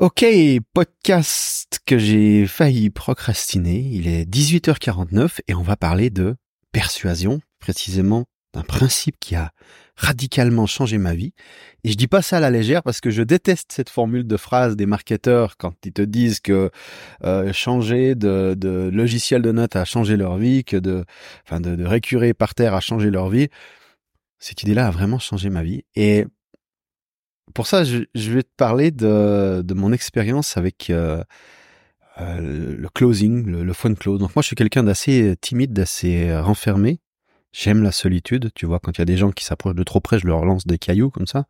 Ok, podcast que j'ai failli procrastiner. Il est 18h49 et on va parler de persuasion, précisément d'un principe qui a radicalement changé ma vie. Et je dis pas ça à la légère parce que je déteste cette formule de phrase des marketeurs quand ils te disent que euh, changer de, de, logiciel de notes a changé leur vie, que de, enfin de, de récurer par terre a changé leur vie. Cette idée-là a vraiment changé ma vie. Et pour ça, je, vais te parler de, de mon expérience avec euh, euh, le closing, le, le phone close. Donc moi, je suis quelqu'un d'assez timide, d'assez renfermé. J'aime la solitude, tu vois, quand il y a des gens qui s'approchent de trop près, je leur lance des cailloux comme ça.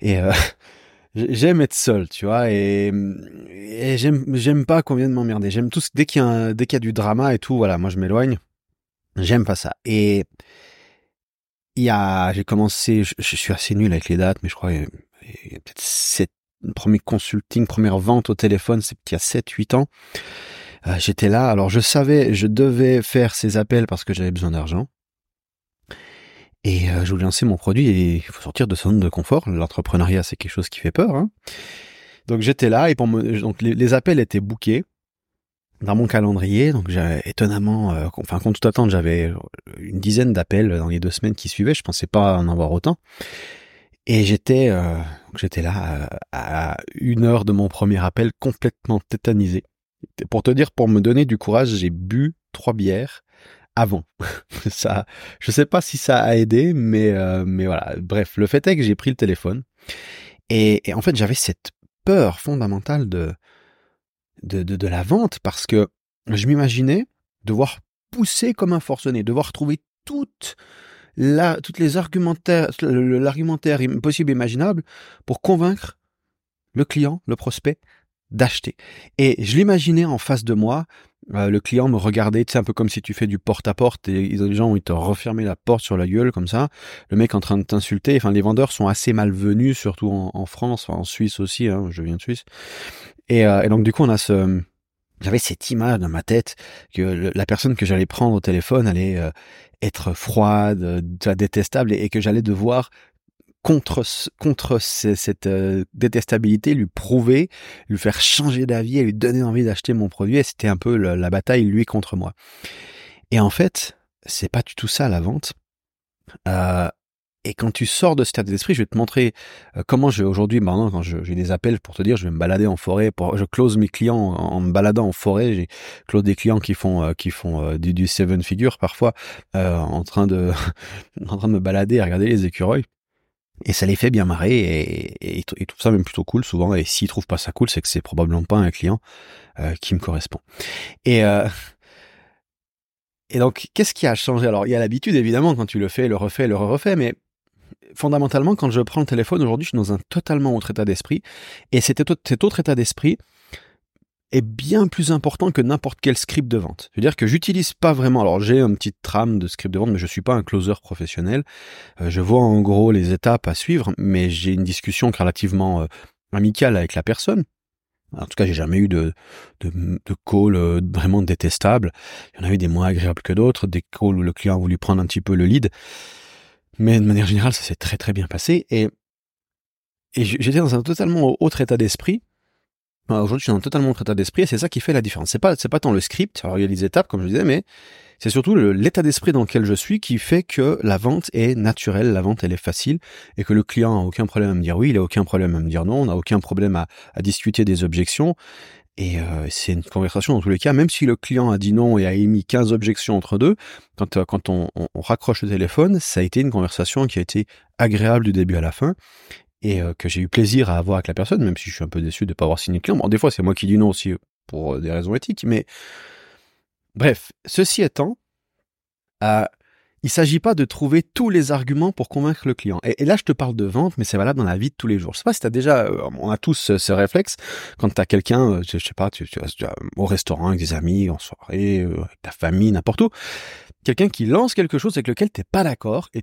Et euh, j'aime être seul, tu vois, et, et j'aime j'aime pas qu'on vienne m'emmerder. J'aime tout dès qu'il y a dès qu'il y a du drama et tout, voilà, moi je m'éloigne. J'aime pas ça. Et il y a, j'ai commencé, je, je, suis assez nul avec les dates, mais je crois il y a peut-être sept, premier consulting, première vente au téléphone, c'est il y a 7, 8 ans. Euh, j'étais là, alors je savais, je devais faire ces appels parce que j'avais besoin d'argent. Et euh, je voulais lancer mon produit et il faut sortir de son zone de confort. L'entrepreneuriat, c'est quelque chose qui fait peur. Hein. Donc j'étais là et donc les, appels étaient bookés dans mon calendrier. Donc étonnamment, euh, enfin contre toute attente, j'avais une dizaine d'appels dans les deux semaines qui suivaient. Je pensais pas en avoir autant. Et j'étais euh, j'étais là euh, à, une heure de mon premier appel complètement tétanisé. Pour te dire, pour me donner du courage, j'ai bu trois bières avant. ça, je sais pas si ça a aidé, mais euh, mais voilà. Bref, le fait est que j'ai pris le téléphone et, en fait j'avais cette peur fondamentale de de, de, de la vente parce que je m'imaginais devoir pousser comme un forcené, devoir trouver toutes toutes les argumentaires, l'argumentaire possible et imaginable pour convaincre le client, le prospect, d'acheter. Et je l'imaginais en face de moi, euh, le client me regardait, sais, un peu comme si tu fais du porte-à-porte et les gens, ils te refermaient la porte sur la gueule comme ça. Le mec en train de t'insulter. Enfin, les vendeurs sont assez malvenus, surtout en, France, en Suisse aussi, hein, je viens de Suisse. Et, euh, et donc, du coup, on a ce, j'avais cette image dans ma tête que la personne que j'allais prendre au téléphone allait euh, être froide, euh, détestable, et, que j'allais devoir contre contre cette euh, détestabilité lui prouver, lui faire changer d'avis et lui donner envie d'acheter mon produit. Et c'était un peu la, bataille lui contre moi. Et en fait, c'est pas du tout ça la vente. Et quand tu sors de cet état d'esprit, je vais te montrer euh, comment je aujourd'hui, maintenant, quand j'ai des appels pour te dire, je vais me balader en forêt, je close mes clients en, me baladant en forêt. J'ai close des clients qui font euh, qui font euh, du, du, seven figure parfois, en train de en train de me balader, à regarder les écureuils. Et ça les fait bien marrer et, et, et tout ça même plutôt cool souvent. Et s'ils trouvent pas ça cool, c'est que c'est probablement pas un client qui me correspond. Et et donc, qu'est-ce qui a changé? Alors, il y a l'habitude, évidemment, quand tu le fais, le refais, le refais, mais fondamentalement, quand je prends le téléphone aujourd'hui, je suis dans un totalement autre état d'esprit. Et cet, autre état d'esprit est bien plus important que n'importe quel script de vente. C'est-à-dire que j'utilise pas vraiment. Alors j'ai un petit trame de script de vente, mais je suis pas un closer professionnel. Euh, je vois en gros les étapes à suivre, mais j'ai une discussion relativement euh, amicale avec la personne. En tout cas, j'ai jamais eu de, de, de call euh, vraiment détestable. Il y en a eu des moins agréables que d'autres, des calls où le client a voulu prendre un petit peu le lead. Mais de manière générale, ça s'est très très bien passé. Et, et j'étais dans un totalement autre état d'esprit. Aujourd'hui, je suis dans un totalement autre état d'esprit et c'est ça qui fait la différence. C'est pas, c'est pas tant le script, alors il y a les étapes, comme je disais, mais c'est surtout l'état d'esprit dans lequel je suis qui fait que la vente est naturelle, la vente elle est facile et que le client a aucun problème à me dire oui, il a aucun problème à me dire non, on n'a aucun problème à, à discuter des objections et euh, c'est une conversation dans tous les cas, même si le client a dit non et a émis 15 objections entre deux, quand, euh, quand on, raccroche le téléphone, ça a été une conversation qui a été agréable du début à la fin et euh, que j'ai eu plaisir à avoir avec la personne, même si je suis un peu déçu de ne pas avoir signé le client. Bon, des fois, c'est moi qui dis non aussi pour des raisons éthiques, mais bref, ceci étant, euh, il s'agit pas de trouver tous les arguments pour convaincre le client. Et, là, je te parle de vente, mais c'est valable dans la vie de tous les jours. Je sais pas si t'as déjà, euh, on a tous ce, réflexe quand t'as quelqu'un, euh, je, sais pas, tu, tu, au restaurant avec des amis, en soirée, euh, avec ta famille, n'importe où, quelqu'un qui lance quelque chose avec lequel t'es pas d'accord et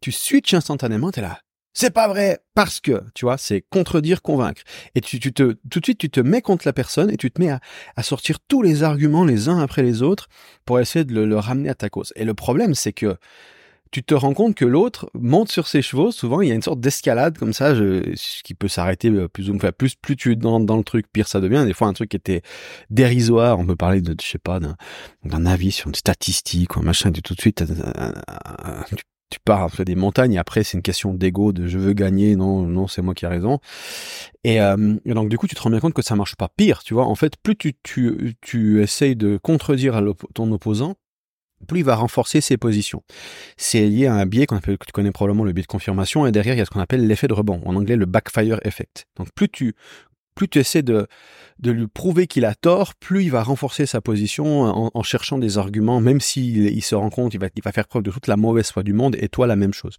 tu switches instantanément, t'es là. C'est pas vrai parce que, tu vois, c'est contredire, convaincre. Et tu, tu, te, tout de suite, tu te mets contre la personne et tu te mets à, sortir tous les arguments les uns après les autres pour essayer de le, ramener à ta cause. Et le problème, c'est que tu te rends compte que l'autre monte sur ses chevaux. Souvent, il y a une sorte d'escalade comme ça, je, qui peut s'arrêter euh, plus ou moins. Plus, plus tu es dans, dans le truc, pire ça devient. Des fois, un truc qui était dérisoire. On peut parler de, je sais pas, d'un avis sur une statistique ou un machin. Tu tout de suite, tu, tu pars après des montagnes. Et après, c'est une question d'ego, de je veux gagner. Non, non, c'est moi qui ai raison. Et, euh, et, donc, du coup, tu te rends bien compte que ça marche pas. Pire, tu vois. En fait, plus tu, tu, tu essayes de contredire ton opposant, plus il va renforcer ses positions. C'est lié à un biais qu'on appelle, que tu connais probablement le biais de confirmation, et derrière il y a ce qu'on appelle l'effet de rebond, en anglais le backfire effect. Donc plus tu plus tu essaies de, de lui prouver qu'il a tort, plus il va renforcer sa position en, cherchant des arguments, même s'il il se rend compte, il va, il va faire preuve de toute la mauvaise foi du monde, et toi la même chose.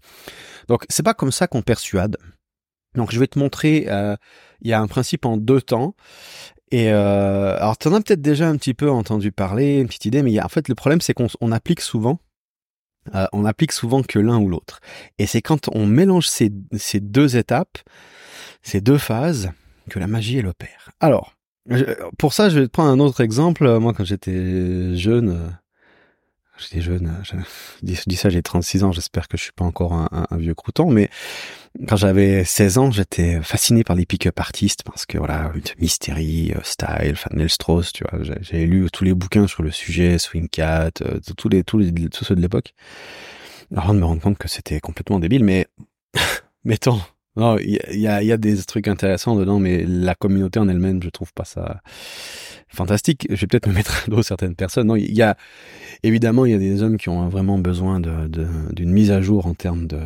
Donc c'est pas comme ça qu'on persuade. Donc je vais te montrer, euh, il y a un principe en deux temps, et euh, alors, tu en as peut-être déjà un petit peu entendu parler, une petite idée, mais en fait, le problème, c'est qu'on applique souvent, euh, on applique souvent que l'un ou l'autre. Et c'est quand on mélange ces, ces deux étapes, ces deux phases, que la magie, elle opère. Alors, pour ça, je vais te prendre un autre exemple. Moi, quand j'étais jeune, euh, j'étais jeune, je dis, ça, j'ai 36 ans, j'espère que je suis pas encore un, vieux crouton, mais quand j'avais 16 ans, j'étais fasciné par les pick-up artistes parce que voilà, Mystery, euh, Style, Fanel Strauss, tu vois, j'ai lu tous les bouquins sur le sujet, Swing Cat, euh, tous les, tous les, tous ceux de l'époque. Avant de me rendre compte que c'était complètement débile, mais mettons, il y a, des trucs intéressants dedans, mais la communauté en elle-même, je trouve pas ça fantastique. Je vais peut-être me mettre à dos certaines personnes. Non, il y a évidemment il y a des hommes qui ont vraiment besoin d'une mise à jour en termes de,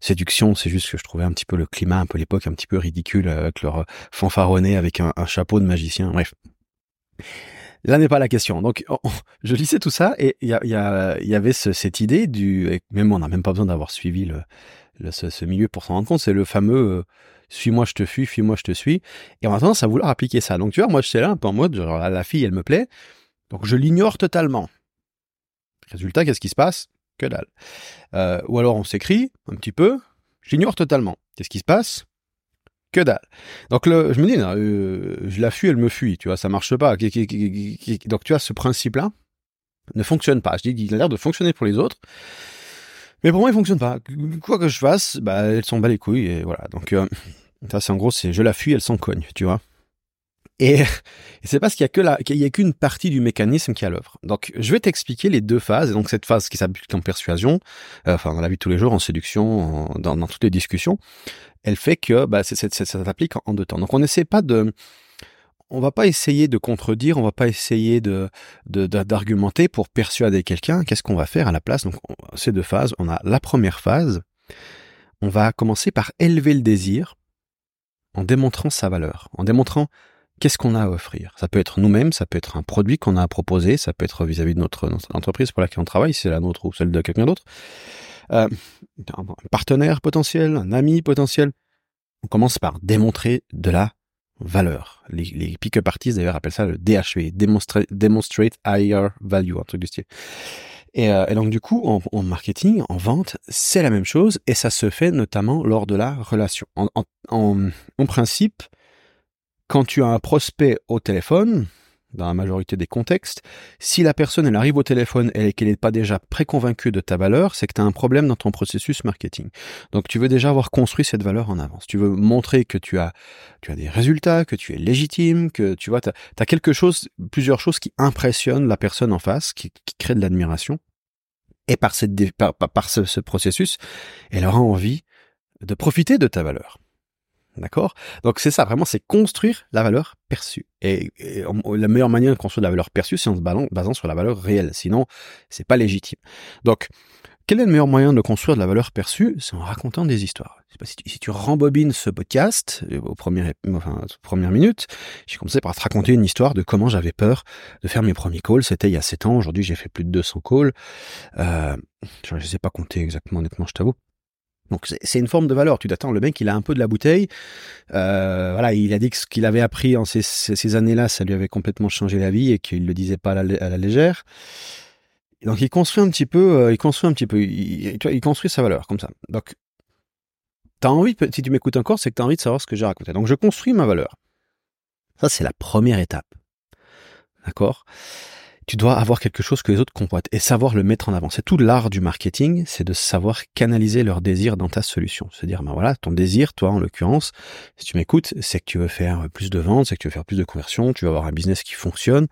séduction. C'est juste que je trouvais un petit peu le climat, un peu l'époque, un petit peu ridicule avec leur fanfaronnet avec un, un chapeau de magicien. Bref. Là n'est pas la question. Donc, je lisais tout ça et il y, y, y avait ce, cette idée du, même on n'a même pas besoin d'avoir suivi le, ce, milieu pour s'en rendre compte, c'est le fameux euh, suis-moi, je te fuis, fuis-moi, je te suis. Et on a tendance à vouloir appliquer ça. Donc tu vois, moi je suis là un peu en mode, genre, la fille, elle me plaît, donc je l'ignore totalement. Résultat, qu'est-ce qui se passe? Que dalle. Euh, ou alors on s'écrit un petit peu, j'ignore totalement. Qu'est-ce qui se passe? Que dalle. Donc le, je me dis, euh, je la fuis, elle me fuit, tu vois, ça marche pas. Donc tu vois, ce principe-là ne fonctionne pas. Je dis qu'il a l'air de fonctionner pour les autres. Mais pour moi, il fonctionne pas. Quoi que je fasse, bah, elle s'en bat les couilles et voilà. Donc, euh, ça, c'est en gros, c'est je la fuis, elle s'en cogne, tu vois. Et, c'est parce qu'il y a que la, qu'une partie du mécanisme qui est à l'œuvre. Donc, je vais t'expliquer les deux phases. donc, cette phase qui s'applique en persuasion, euh, enfin, dans la vie de tous les jours, en séduction, dans, toutes les discussions, elle fait que, bah, c'est, ça s'applique en, deux temps. Donc, on n'essaie pas de, on va pas essayer de contredire, on va pas essayer de d'argumenter pour persuader quelqu'un. Qu'est-ce qu'on va faire à la place? Donc ces deux phases, on a la première phase. On va commencer par élever le désir en démontrant sa valeur, en démontrant qu'est-ce qu'on a à offrir? Ça peut être nous-mêmes, ça peut être un produit qu'on a à proposer, ça peut être vis-à-vis de notre, entreprise pour laquelle on travaille, c'est la nôtre ou celle de quelqu'un d'autre. Euh, un partenaire potentiel, un ami potentiel. On commence par démontrer de la valeur. Les, les pick-up artists d'ailleurs appellent ça le DHV, Demonstrate, Higher Value, un truc du style. Et, euh, donc du coup, en, marketing, en vente, c'est la même chose et ça se fait notamment lors de la relation. En principe, quand tu as un prospect au téléphone, dans la majorité des contextes, si la personne elle arrive au téléphone et qu'elle n'est pas déjà préconvaincue de ta valeur, c'est que tu as un problème dans ton processus marketing. Donc tu veux déjà avoir construit cette valeur en avance. Tu veux montrer que tu as tu as des résultats, que tu es légitime, que tu vois tu as, quelque chose plusieurs choses qui impressionnent la personne en face, qui, qui créent de l'admiration. Et par par, ce processus, elle aura envie de profiter de ta valeur. D'accord? Donc c'est ça, vraiment, c'est construire la valeur perçue. Et, la meilleure manière de construire la valeur perçue, c'est en se basant, sur la valeur réelle. Sinon, c'est pas légitime. Donc, quel est le meilleur moyen de construire de la valeur perçue? C'est en racontant des histoires. Si tu, si tu rembobines ce podcast, euh, aux premières, enfin, aux premières j'ai commencé par te raconter une histoire de comment j'avais peur de faire mes premiers calls. C'était il y a 7 ans. Aujourd'hui, j'ai fait plus de 200 calls. Euh, je ne sais pas compter exactement, honnêtement, je t'avoue. Donc c'est une forme de valeur. Tu t'attends, le mec, il a un peu de la bouteille. Euh, voilà, il a dit que ce qu'il avait appris en ces, ces années-là, ça lui avait complètement changé la vie et qu'il le disait pas à la, à la, légère. Donc il construit un petit peu, euh, il construit un petit peu, il, il construit sa valeur comme ça. Donc t'as envie, si tu m'écoutes encore, c'est que t'as envie de savoir ce que j'ai raconté. Donc je construis ma valeur. Ça c'est la première étape. D'accord? Tu dois avoir quelque chose que les autres convoitent et savoir le mettre en avant. C'est tout l'art du marketing, c'est de savoir canaliser leur désir dans ta solution. Se dire, ben voilà, ton désir, toi en l'occurrence, si tu m'écoutes, c'est que tu veux faire plus de ventes, c'est que tu veux faire plus de conversions, tu veux avoir un business qui fonctionne.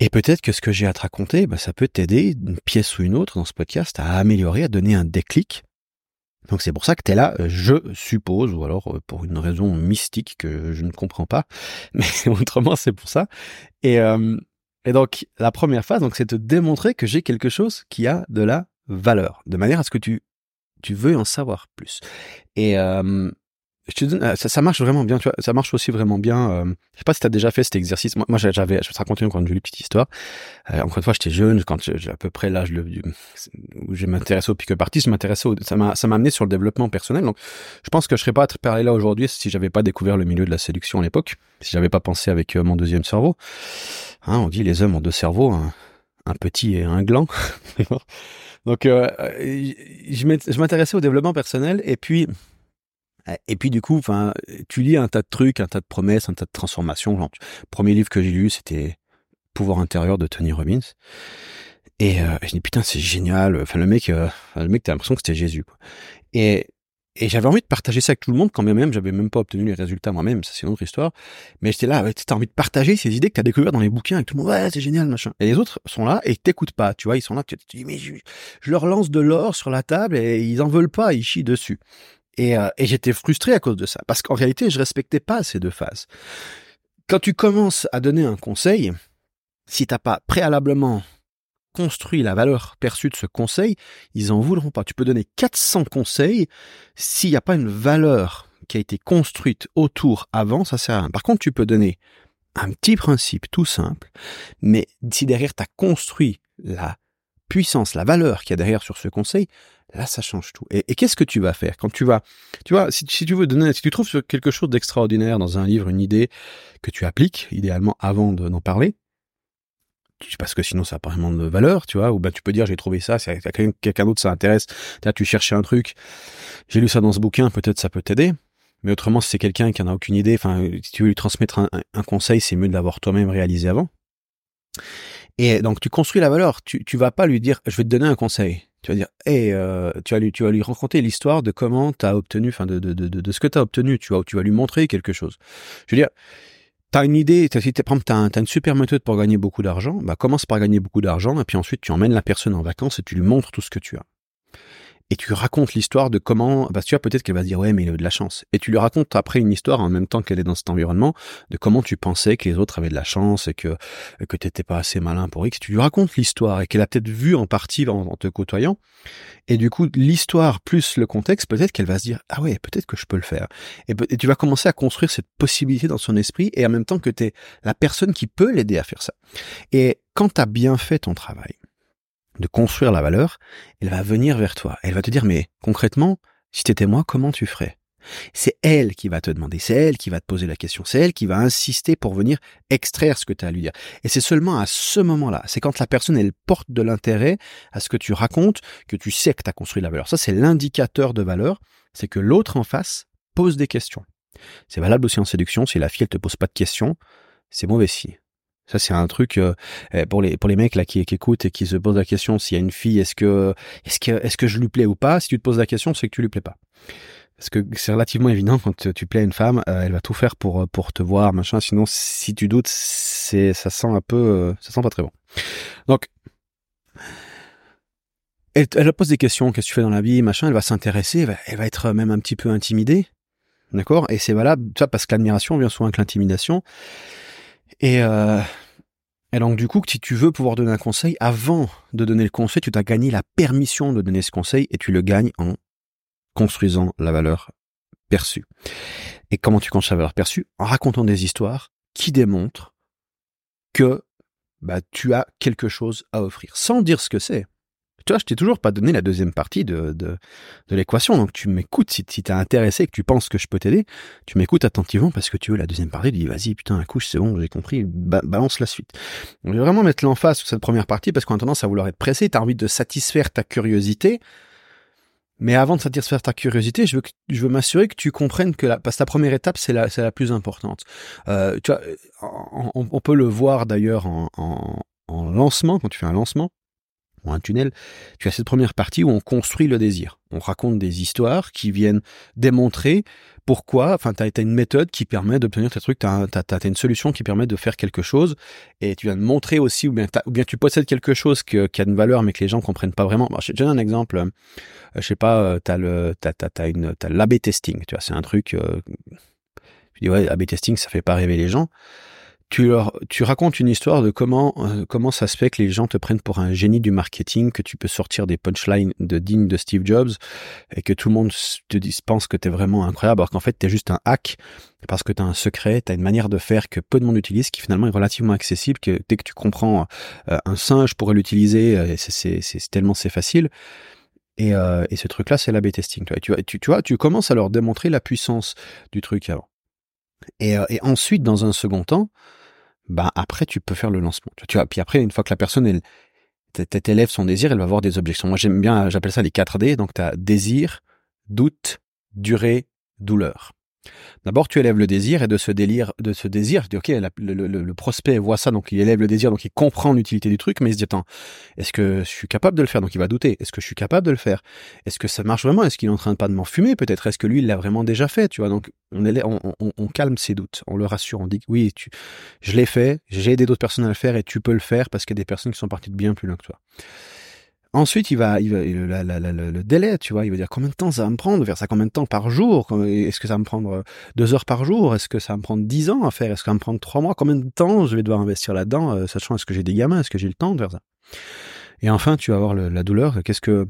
Et peut-être que ce que j'ai à te raconter, ben, ça peut t'aider, une pièce ou une autre dans ce podcast, à améliorer, à donner un déclic. Donc c'est pour ça que tu es là, je suppose, ou alors euh, pour une raison mystique que je ne comprends pas, mais autrement c'est pour ça. Et, euh, et donc, la première phase, donc, c'est de démontrer que j'ai quelque chose qui a de la valeur, de manière à ce que tu, tu veux en savoir plus. Et euh, je te donne, euh, ça, marche vraiment bien, tu vois, ça marche aussi vraiment bien. Euh, je sais pas si tu as déjà fait cet exercice. Moi, j'avais, je vais te raconter une jolie petite histoire. Euh, encore une fois, j'étais jeune, quand j'ai à peu près l'âge où je m'intéressais au pick-up artist, je m'intéressais ça m'a, ça m'a amené sur le développement personnel. Donc, je pense que je serais pas à parler là aujourd'hui si j'avais pas découvert le milieu de la séduction à l'époque, si j'avais pas pensé avec euh, mon deuxième cerveau. Hein, on dit les hommes ont deux cerveaux, un, un petit et un gland. Donc, je m'intéressais au développement personnel et puis et puis du coup, enfin, tu lis un tas de trucs, un tas de promesses, un tas de transformations. Le premier livre que j'ai lu, c'était Pouvoir intérieur de Tony Robbins. Et, euh, je dis putain, c'est génial. Enfin, le mec, euh, le mec, t'as l'impression que c'était Jésus. Quoi. Et, et j'avais envie de partager ça avec tout le monde, quand même, j'avais même pas obtenu les résultats moi-même. Ça, c'est une autre histoire. Mais j'étais là, ouais, t'as envie de partager ces idées que t'as découvertes dans les bouquins avec tout le monde. Ouais, c'est génial, machin. Et les autres sont là et t'écoutent pas. Tu vois, ils sont là. Tu dis, mais je, je leur lance de l'or sur la table et ils en veulent pas. Ils chient dessus. Et, euh, et j'étais frustré à cause de ça, parce qu'en réalité, je respectais pas ces deux phases. Quand tu commences à donner un conseil, si t'as pas préalablement construit la valeur perçue de ce conseil, ils en voudront pas. Tu peux donner 400 conseils, s'il n'y a pas une valeur qui a été construite autour avant, ça sert à rien. Par contre, tu peux donner un petit principe tout simple, mais si derrière tu as construit la puissance, la valeur qu'il y a derrière sur ce conseil, Là, ça change tout. Et, qu'est-ce que tu vas faire quand tu vas, tu vois, si, tu veux donner, si tu trouves quelque chose d'extraordinaire dans un livre, une idée que tu appliques, idéalement avant d'en parler, parce que sinon ça n'a pas vraiment de valeur, tu vois, ou ben tu peux dire j'ai trouvé ça, si quelqu'un d'autre ça intéresse, tu cherchais un truc, j'ai lu ça dans ce bouquin, peut-être ça peut t'aider. Mais autrement, si c'est quelqu'un qui n'a a aucune idée, enfin, si tu veux lui transmettre un conseil, c'est mieux de l'avoir toi-même réalisé avant. Et donc tu construis la valeur. Tu tu vas pas lui dire je vais te donner un conseil. Tu vas dire hey, euh, tu vas lui tu vas lui raconter l'histoire de comment tu as obtenu enfin de, de, de, de ce que tu as obtenu, tu vois, tu vas lui montrer quelque chose. Je veux dire tu as une idée, tu as, as, une super méthode pour gagner beaucoup d'argent, bah commence par gagner beaucoup d'argent et puis ensuite tu emmènes la personne en vacances et tu lui montres tout ce que tu as et tu racontes l'histoire de comment, bah tu vois peut-être qu'elle va dire ouais mais il a eu de la chance, et tu lui racontes après une histoire en même temps qu'elle est dans cet environnement de comment tu pensais que les autres avaient de la chance et que que t'étais pas assez malin pour X. Tu lui racontes l'histoire et qu'elle a peut-être vu en partie en, te côtoyant, et du coup l'histoire plus le contexte, peut-être qu'elle va se dire ah ouais peut-être que je peux le faire, et, et tu vas commencer à construire cette possibilité dans son esprit et en même temps que tu es la personne qui peut l'aider à faire ça. Et quand tu as bien fait ton travail, de construire la valeur, elle va venir vers toi. Elle va te dire, mais concrètement, si t'étais moi, comment tu ferais? C'est elle qui va te demander, c'est elle qui va te poser la question, c'est elle qui va insister pour venir extraire ce que tu as à lui dire. Et c'est seulement à ce moment-là, c'est quand la personne, elle porte de l'intérêt à ce que tu racontes, que tu sais que tu as construit la valeur. Ça, c'est l'indicateur de valeur, c'est que l'autre en face pose des questions. C'est valable aussi en séduction, si la fille, elle te pose pas de questions, c'est mauvais signe. Ça c'est un truc euh, eh, pour les pour les mecs là qui, qui, écoutent et qui se posent la question s'il y a une fille est-ce que est-ce que est-ce que je lui plais ou pas? Si tu te poses la question c'est que tu lui plais pas. Parce que c'est relativement évident quand tu plais à une femme euh, elle va tout faire pour pour te voir machin. Sinon si tu doutes c'est ça sent un peu euh, ça sent pas très bon. Donc elle, elle pose des questions qu'est-ce que tu fais dans la vie machin. Elle va s'intéresser elle, elle va, être même un petit peu intimidée. D'accord? Et c'est valable ça parce que l'admiration vient souvent avec l'intimidation et, euh, et donc du coup, si tu veux pouvoir donner un conseil, avant de donner le conseil, tu t'as gagné la permission de donner ce conseil et tu le gagnes en construisant la valeur perçue. Et comment tu construis la valeur perçue? En racontant des histoires qui démontrent que bah, tu as quelque chose à offrir, sans dire ce que c'est. Tu vois, je t'ai toujours pas donné la deuxième partie de, de, l'équation. Donc tu m'écoutes si, si t'es intéressé et que tu penses que je peux t'aider, tu m'écoutes attentivement parce que tu veux la deuxième partie, tu dis vas-y, putain, la couche, c'est bon, j'ai compris, balance la suite. je vais vraiment mettre l'emphase sur cette première partie parce qu'on a tendance à vouloir être pressé, t'as envie de satisfaire ta curiosité. Mais avant de satisfaire ta curiosité, je veux, je veux m'assurer que tu comprennes que la, parce que la première étape, c'est la, la plus importante. Euh, tu vois, on, peut le voir d'ailleurs en, en lancement, quand tu fais un lancement, ou un tunnel, tu as cette première partie où on construit le désir. On raconte des histoires qui viennent démontrer pourquoi, enfin, tu as, une méthode qui permet d'obtenir tes trucs, tu as, une solution qui permet de faire quelque chose, et tu viens de montrer aussi, ou bien, tu possèdes quelque chose qui a une valeur, mais que les gens comprennent pas vraiment. je te donne un exemple, euh, je sais pas, euh, tu as l'AB testing, tu vois, c'est un truc, euh, je dis, ouais, AB testing, ça fait pas rêver les gens tu leur, tu racontes une histoire de comment, euh, comment ça se fait que les gens te prennent pour un génie du marketing, que tu peux sortir des punchlines de digne de Steve Jobs et que tout le monde te dise, pense que tu es vraiment incroyable alors qu'en fait tu es juste un hack parce que tu as un secret, tu as une manière de faire que peu de monde utilise qui finalement est relativement accessible que dès que tu comprends euh, un singe pourrait l'utiliser, euh, c'est tellement c'est facile. Et, et, ce truc-là, c'est l'A-B testing. Tu vois, tu, commences à leur démontrer la puissance du truc avant. Et ensuite, dans un second temps, bah après tu peux faire le lancement. Tu vois, puis après une fois que la personne elle t'élève son désir, elle va avoir des objections. Moi j'aime bien, j'appelle ça les 4 D. Donc tu as désir, doute, durée, douleur. D'abord, tu élèves le désir et de ce délire, de ce désir, ok, le, prospect voit ça, donc il élève le désir, donc il comprend l'utilité du truc, mais il se dit, attends, est-ce que je suis capable de le faire? Donc il va douter. Est-ce que je suis capable de le faire? Est-ce que ça marche vraiment? Est-ce qu'il est en train de pas de m'en fumer? Peut-être? Est-ce que lui, l'a vraiment déjà fait? Tu vois, donc on, calme ses doutes, on le rassure, on dit, oui, je l'ai fait, j'ai aidé d'autres personnes à le faire et tu peux le faire parce qu'il y a des personnes qui sont parties de bien plus loin que toi. Ensuite, il va, il va le délai, tu vois, il va dire combien de temps ça va me prendre, faire ça combien de temps par jour, est-ce que ça va me prendre euh, deux heures par jour, est-ce que ça va me prendre dix ans à faire, est-ce que ça va me prendre trois mois, combien de temps je vais devoir investir là-dedans, euh, sachant est-ce que j'ai des gamins, est-ce que j'ai le temps de faire ça. Et enfin, tu vas avoir la douleur, qu'est-ce que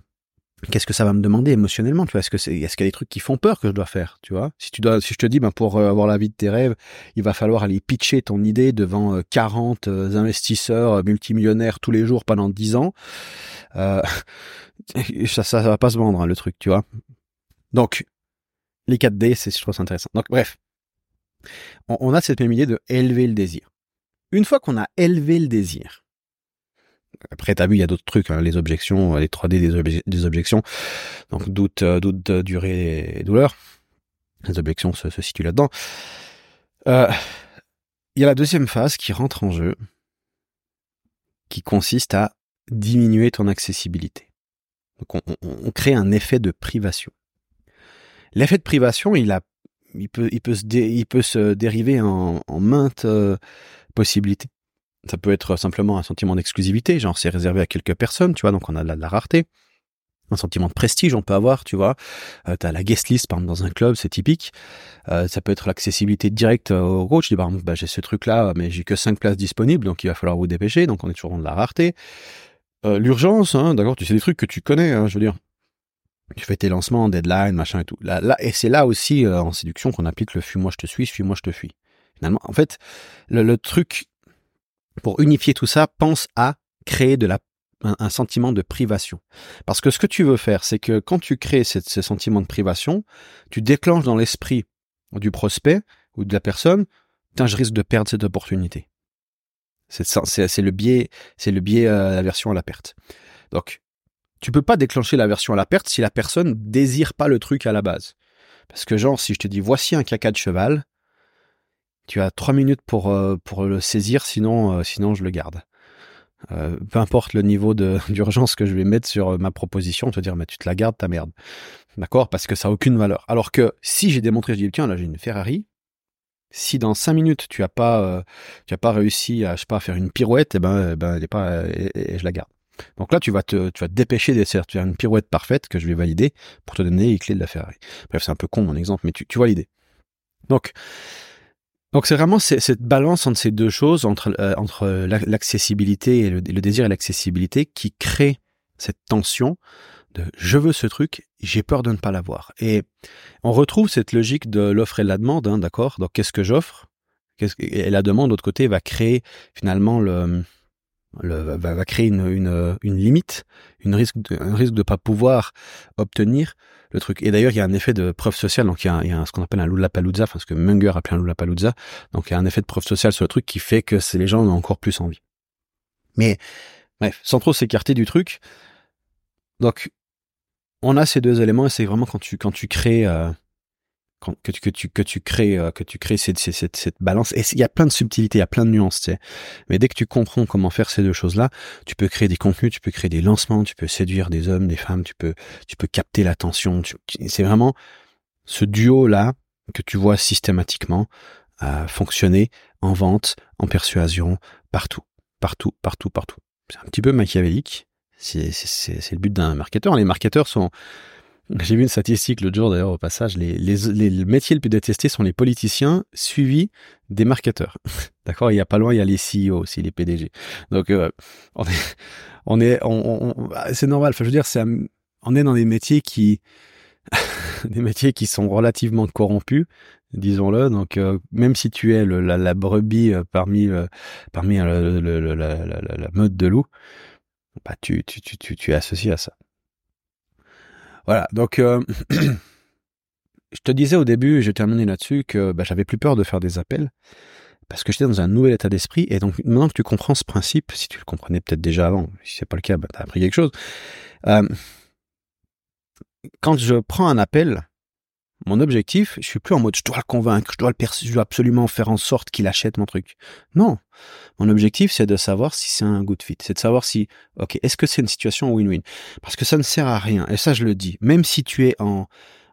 qu'est-ce que ça va me demander émotionnellement tu vois? Est-ce que c'est est-ce qu'il y a des trucs qui font peur que je dois faire tu vois? Si tu dois si je te dis ben pour euh, avoir la vie de tes rêves il va falloir aller pitcher ton idée devant 40 euh, euh, investisseurs multimillionnaires tous les jours pendant 10 ans euh, ça, ça va pas se vendre hein, le truc tu vois? Donc les 4D c'est je trouve ça intéressant. Donc bref. On, on a cette même idée de élever le désir. Une fois qu'on a élevé le désir après, t'as vu, il y a d'autres trucs, hein, les objections, les 3D des, objections. Donc, doute, euh, doute, durée et douleur. Les objections se, situent là-dedans. Euh, il y a la deuxième phase qui rentre en jeu, qui consiste à diminuer ton accessibilité. Donc, on, crée un effet de privation. L'effet de privation, il peut, se, dériver en, en maintes euh, possibilités. Ça peut être simplement un sentiment d'exclusivité, genre c'est réservé à quelques personnes, tu vois, donc on a de la, rareté. Un sentiment de prestige, on peut avoir, tu vois. Euh, tu as la guest list, par exemple, dans un club, c'est typique. Euh, ça peut être l'accessibilité directe au coach. Je dis, exemple, bah, j'ai ce truc-là, mais j'ai que cinq places disponibles, donc il va falloir vous dépêcher, donc on est toujours dans de la rareté. Euh, L'urgence, hein, d'accord, tu sais des trucs que tu connais, hein, je veux dire. Tu fais tes lancements, deadline, machin et tout. Là, et c'est là aussi, euh, en séduction, qu'on applique le fuis-moi, je te suis, fuis-moi, je te fuis. Finalement, en fait, le truc pour unifier tout ça, pense à créer de la, un, sentiment de privation. Parce que ce que tu veux faire, c'est que quand tu crées ce, sentiment de privation, tu déclenches dans l'esprit du prospect ou de la personne, je risque de perdre cette opportunité. C'est le biais, c'est le biais euh, l'aversion à la perte. Donc, tu peux pas déclencher l'aversion à la perte si la personne désire pas le truc à la base. Parce que genre, si je te dis voici un caca de cheval, tu as trois minutes pour, euh, pour le saisir, sinon, euh, sinon je le garde. Euh, peu importe le niveau d'urgence que je vais mettre sur ma proposition, te dire, mais tu te la gardes, ta merde. D'accord? Parce que ça n'a aucune valeur. Alors que si j'ai démontré, je dis, tiens, là j'ai une Ferrari, si dans cinq minutes tu as pas, pas réussi à, je sais pas, faire une pirouette, et eh ben, eh ben, elle est pas, et, je la garde. Donc là, tu vas te, tu vas dépêcher d'essayer de faire une pirouette parfaite que je vais valider pour te donner les clés de la Ferrari. Bref, c'est un peu con mon exemple, mais tu, tu vois l'idée. Donc, donc c'est vraiment cette balance entre ces deux choses, entre, euh, entre l'accessibilité et le, désir et l'accessibilité, qui crée cette tension de je veux ce truc, j'ai peur de ne pas l'avoir. Et on retrouve cette logique de l'offre et de la demande, hein, d'accord? Donc qu'est-ce que j'offre? Et la demande, de l'autre côté, va créer finalement le, le va, va, créer une, une, une limite, une risque un risque de pas pouvoir obtenir le truc. Et d'ailleurs, il y a un effet de preuve sociale. Donc, il y a, il y a ce qu'on appelle un Lollapalooza, enfin, ce que Munger appelé un Lollapalooza. Donc, il y a un effet de preuve sociale sur le truc qui fait que les gens ont encore plus envie. Mais, bref, sans trop s'écarter du truc. Donc, on a ces deux éléments et c'est vraiment quand tu, quand tu crées, euh, que tu que tu que tu crées euh, que tu crées cette, cette, balance. Et il y a plein de subtilités il y a plein de nuances mais dès que tu comprends comment faire ces deux choses là tu peux créer des contenus tu peux créer des lancements tu peux séduire des hommes des femmes tu peux tu peux capter l'attention. C'est vraiment ce duo là que tu vois systématiquement euh, fonctionner en vente en persuasion partout. Partout partout partout. C'est un petit peu machiavélique. C'est le but d'un marketeur. Les marketeurs sont j'ai vu une statistique l'autre jour d'ailleurs au passage, les, les, les, métiers les plus détestés sont les politiciens suivis des marketeurs. D'accord? Il y a pas loin, il y a les CEO aussi, les PDG. Donc euh, on est, on est, on, on, bah, c'est normal. Enfin, je veux dire, c'est, on est dans des métiers qui, des métiers qui sont relativement corrompus, disons-le. Donc euh, même si tu es la, la, brebis euh, parmi parmi le, le, la, la, mode de loup, bah tu, tu, tu, tu, tu es associé à ça. Voilà, donc euh, je te disais au début, et je terminais là-dessus, que bah, j'avais plus peur de faire des appels parce que j'étais dans un nouvel état d'esprit. Et donc maintenant que tu comprends ce principe, si tu le comprenais peut-être déjà avant, si c'est pas le cas, bah, tu as appris quelque chose. Euh, quand je prends un appel, mon objectif, je suis plus en mode je dois le convaincre, je dois le absolument faire en sorte qu'il achète mon truc. Non. Mon objectif, c'est de savoir si c'est un good fit. C'est de savoir si, ok, est-ce que c'est une situation win-win? Parce que ça ne sert à rien. Et ça, je le dis. Même si tu es en,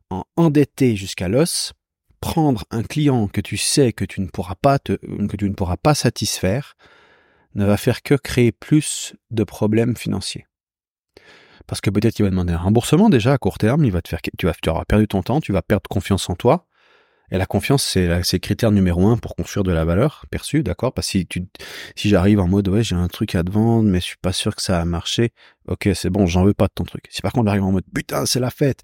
en endetté jusqu'à l'os, prendre un client que tu sais que tu ne pourras pas te, que tu ne pourras pas satisfaire, ne va faire que créer plus de problèmes financiers parce que peut-être il va demander un remboursement déjà à court terme, il va te faire, tu tu auras perdu ton temps, tu vas perdre confiance en toi, et la confiance, c'est le critère numéro un pour construire de la valeur perçue, d'accord? Parce que si tu, si j'arrive en mode ouais, j'ai un truc à te vendre, mais je suis pas sûr que ça a marché, ok, c'est bon, j'en veux pas de ton truc. Si par contre j'arrive en mode putain, c'est la fête.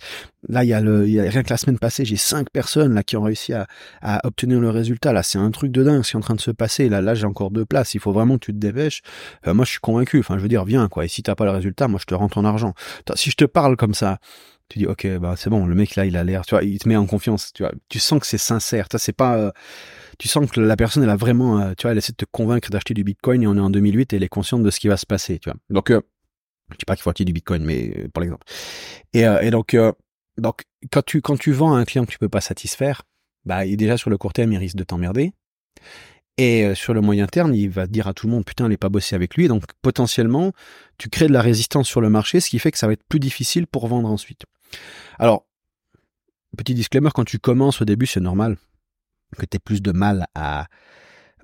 Là, il y a le, y a rien que la semaine passée, j'ai cinq personnes là qui ont réussi à, à obtenir le résultat. Là, c'est un truc de dingue ce qui est en train de se passer. Là, là, j'ai encore deux places. Il faut vraiment que tu te dépêches. Euh, moi, je suis convaincu. Enfin, je veux dire, viens quoi. Et si t'as pas le résultat, moi, je te rends ton argent. Si je te parle comme ça tu dis ok bah c'est bon le mec là il a l'air tu vois il te met en confiance tu vois. Tu sens que c'est sincère. Ça c'est pas euh, tu sens que la personne elle a vraiment euh, tu vois elle essaie de te convaincre d'acheter du bitcoin et on est en 2008 et elle est consciente de ce qui va se passer tu vois. Donc euh, je dis pas qu'il faut acheter du bitcoin mais par exemple et, et donc donc quand tu quand tu vends à un client que tu peux pas satisfaire bah il, déjà sur le court terme il risque de t'emmerder. Et sur le moyen terme, il va dire à tout le monde, putain, n'est pas bossé avec lui. Donc, potentiellement, tu crées de la résistance sur le marché, ce qui fait que ça va être plus difficile pour vendre ensuite. Alors, petit disclaimer, quand tu commences au début, c'est normal que tu aies plus de mal à,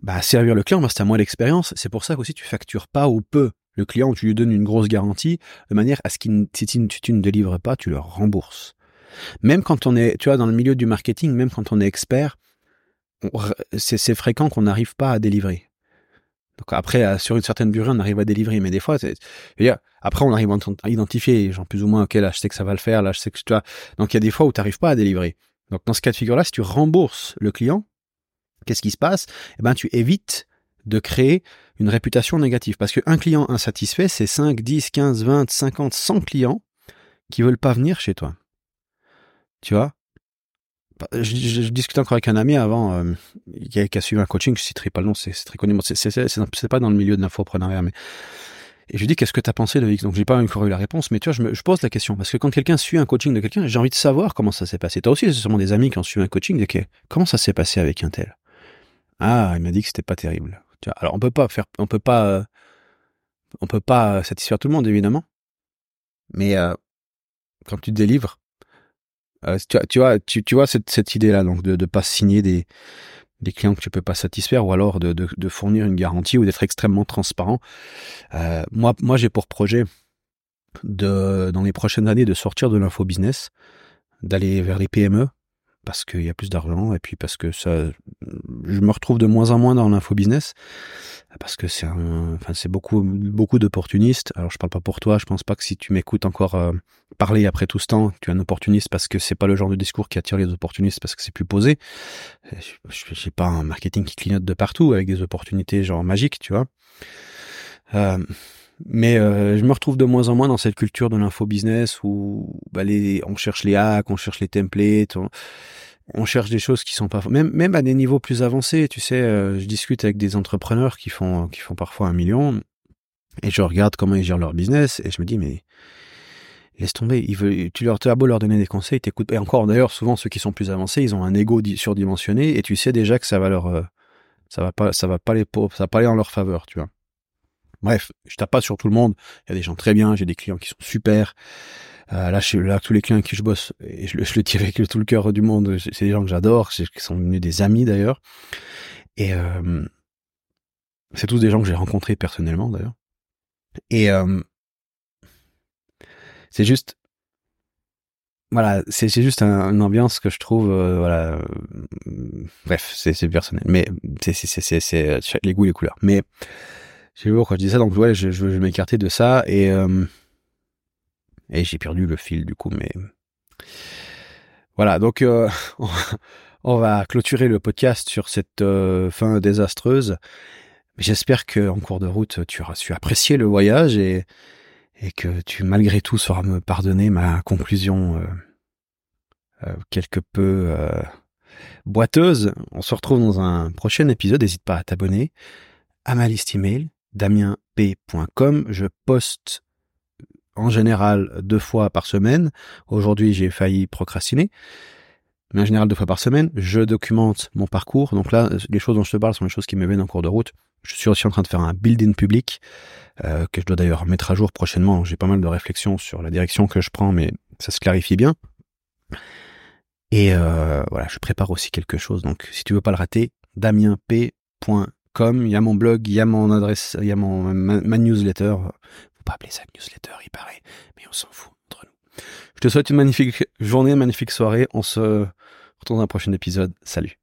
bah, servir le client parce que tu as moins d'expérience. C'est pour ça qu'aussi tu factures pas ou peu le client ou tu lui donnes une grosse garantie de manière à ce qu'il, si tu, ne délivres pas, tu le rembourses. Même quand on est, tu vois, dans le milieu du marketing, même quand on est expert, c'est fréquent qu'on n'arrive pas à délivrer. Donc après, sur une certaine durée, on arrive à délivrer, mais des fois, c'est, après, on arrive à identifier, genre plus ou moins, ok, là, je sais que ça va le faire, là, je sais que tu vois. Donc il y a des fois où tu n'arrives pas à délivrer. Donc dans ce cas de figure-là, si tu rembourses le client, qu'est-ce qui se passe? Eh ben, tu évites de créer une réputation négative. Parce qu'un client insatisfait, c'est 5, 10, 15, 20, 50, 100 clients qui veulent pas venir chez toi. Tu vois? Je, je, discutais encore avec un ami avant euh, qui, a, qui, suivi un coaching, je citerai pas le nom, c'est très connu, c'est pas dans le milieu de l'infoprenariat, mais et je lui dis qu'est-ce que tu as pensé de X Donc j'ai pas encore eu la réponse, mais tu vois, je, me, je pose la question parce que quand quelqu'un suit un coaching de quelqu'un, j'ai envie de savoir comment ça s'est passé. Toi aussi, c'est sûrement des amis qui ont suivi un coaching, de comment ça s'est passé avec un tel? Ah, il m'a dit que c'était pas terrible. Tu vois, alors on peut pas faire, on peut pas, euh, on peut pas satisfaire tout le monde évidemment, mais euh, quand tu te délivres, euh, tu, tu, vois, tu, vois cette, idée-là, donc de ne pas signer des, clients que tu peux pas satisfaire, ou alors de fournir une garantie ou d'être extrêmement transparent. Euh, moi, moi, j'ai pour projet de, dans les prochaines années, de sortir de l'info business, d'aller vers les PME, parce qu'il y a plus d'argent et puis parce que ça, je me retrouve de moins en moins dans l'info business parce que c'est enfin c'est beaucoup beaucoup d'opportunistes. Alors je parle pas pour toi, je pense pas que si tu m'écoutes encore euh, parler après tout ce temps, tu es un opportuniste parce que c'est pas le genre de discours qui attire les opportunistes parce que c'est plus posé. Je j'ai pas un marketing qui clignote de partout avec des opportunités genre magiques, tu vois. Euh, mais euh, je me retrouve de moins en moins dans cette culture de l'info business où bah, les, on cherche les hacks, on cherche les templates, on, cherche des choses qui sont pas même même à des niveaux plus avancés. Tu sais, euh, je discute avec des entrepreneurs qui font qui font parfois un million et je regarde comment ils gèrent leur business et je me dis mais laisse tomber. Ils veulent, tu leur as beau leur donner des conseils, ils t'écoutent. Et encore, d'ailleurs, souvent ceux qui sont plus avancés, ils ont un ego surdimensionné et tu sais déjà que ça va leur, euh, ça va pas, ça va pas les, ça va pas aller en leur faveur, tu vois. Bref, je tape pas sur tout le monde. Il y a des gens très bien, j'ai des clients qui sont super. Euh, là, je, là, tous les clients avec qui je bosse, et je, je le dis avec tout le cœur du monde, c'est des gens que j'adore, qui sont devenus des amis d'ailleurs. Et euh, c'est tous des gens que j'ai rencontrés personnellement d'ailleurs. Et euh, c'est juste, voilà, c'est juste un, une ambiance que je trouve, euh, voilà, euh, bref, c'est personnel, mais c'est c'est les goûts, les couleurs. Mais j'ai vu quand je dis ça, donc ouais, je, je vais m'écarter de ça et euh, et j'ai perdu le fil du coup, mais voilà, donc euh, on va clôturer le podcast sur cette euh, fin désastreuse. J'espère que en cours de route, tu auras su apprécier le voyage et, et que tu, malgré tout, sauras me pardonner ma conclusion euh, euh, quelque peu boiteuse. On se retrouve dans un prochain épisode. N'hésite pas à t'abonner à ma liste email damienp.com. Je poste en général deux fois par semaine. Aujourd'hui, j'ai failli procrastiner. Mais en général, deux fois par semaine, je documente mon parcours. Donc là, les choses dont je te parle sont les choses qui me viennent en cours de route. Je suis aussi en train de faire un build-in public, euh, que je dois d'ailleurs mettre à jour prochainement. J'ai pas mal de réflexions sur la direction que je prends, mais ça se clarifie bien. Et euh, voilà, je prépare aussi quelque chose. Donc, si tu veux pas le rater, damienp.com. Il y a mon blog, il y a mon adresse, il y a mon ma, newsletter pas appeler ça newsletter, il paraît, mais on s'en fout entre nous. Je te souhaite une magnifique journée, une magnifique soirée. On se retrouve dans un prochain épisode. Salut.